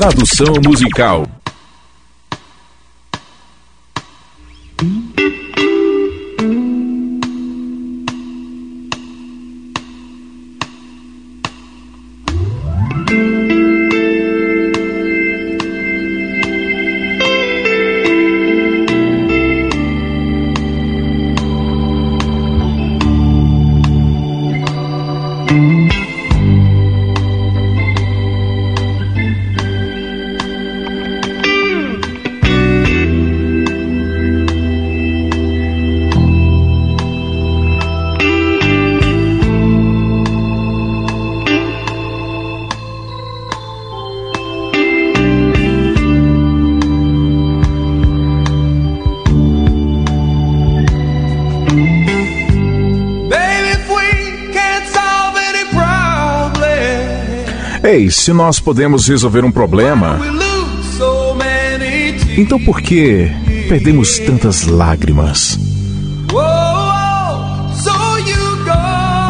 Tradução musical. Ei, se nós podemos resolver um problema, então por que perdemos tantas lágrimas?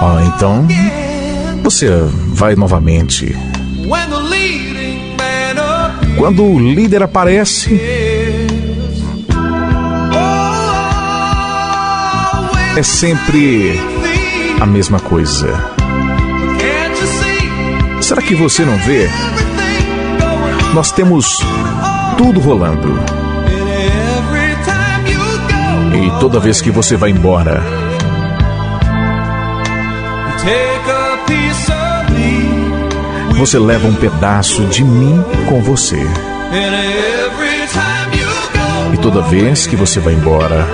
Ah, então você vai novamente. Quando o líder aparece, é sempre a mesma coisa. Será que você não vê? Nós temos tudo rolando. E toda vez que você vai embora, você leva um pedaço de mim com você. E toda vez que você vai embora,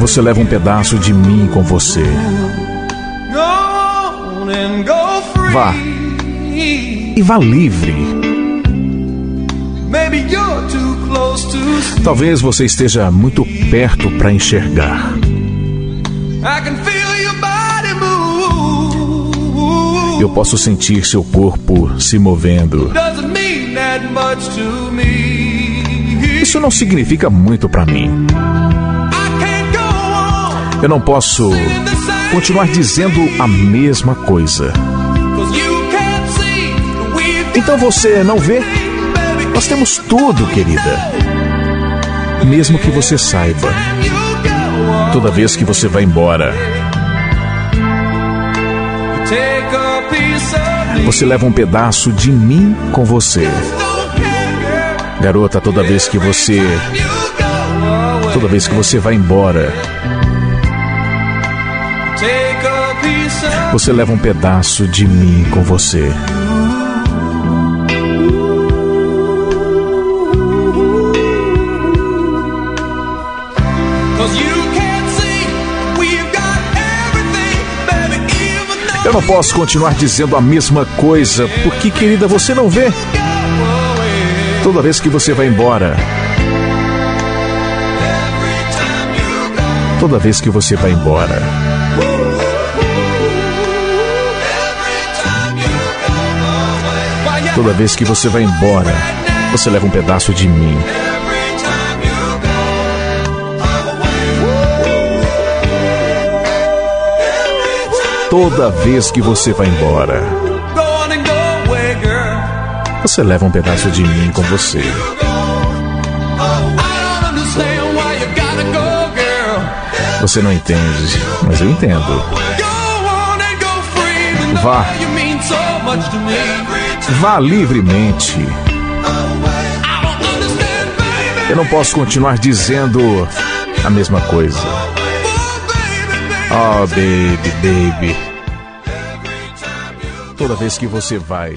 você leva um pedaço de mim com você. Vá. E vá livre. Talvez você esteja muito perto para enxergar. Eu posso sentir seu corpo se movendo. Isso não significa muito para mim. Eu não posso continuar dizendo a mesma coisa. Então você não vê? Nós temos tudo, querida. Mesmo que você saiba, toda vez que você vai embora, você leva um pedaço de mim com você. Garota, toda vez que você. Toda vez que você vai embora, você leva um pedaço de mim com você. Eu não posso continuar dizendo a mesma coisa, porque, querida, você não vê. Toda vez que você vai embora, toda vez que você vai embora, Toda vez que você vai embora, você leva um pedaço de mim. Toda vez que você vai embora, você leva um pedaço de mim com você. Você não entende, mas eu entendo. Vá. Vá livremente. Eu não posso continuar dizendo a mesma coisa. Oh, baby, baby. Toda vez que você vai.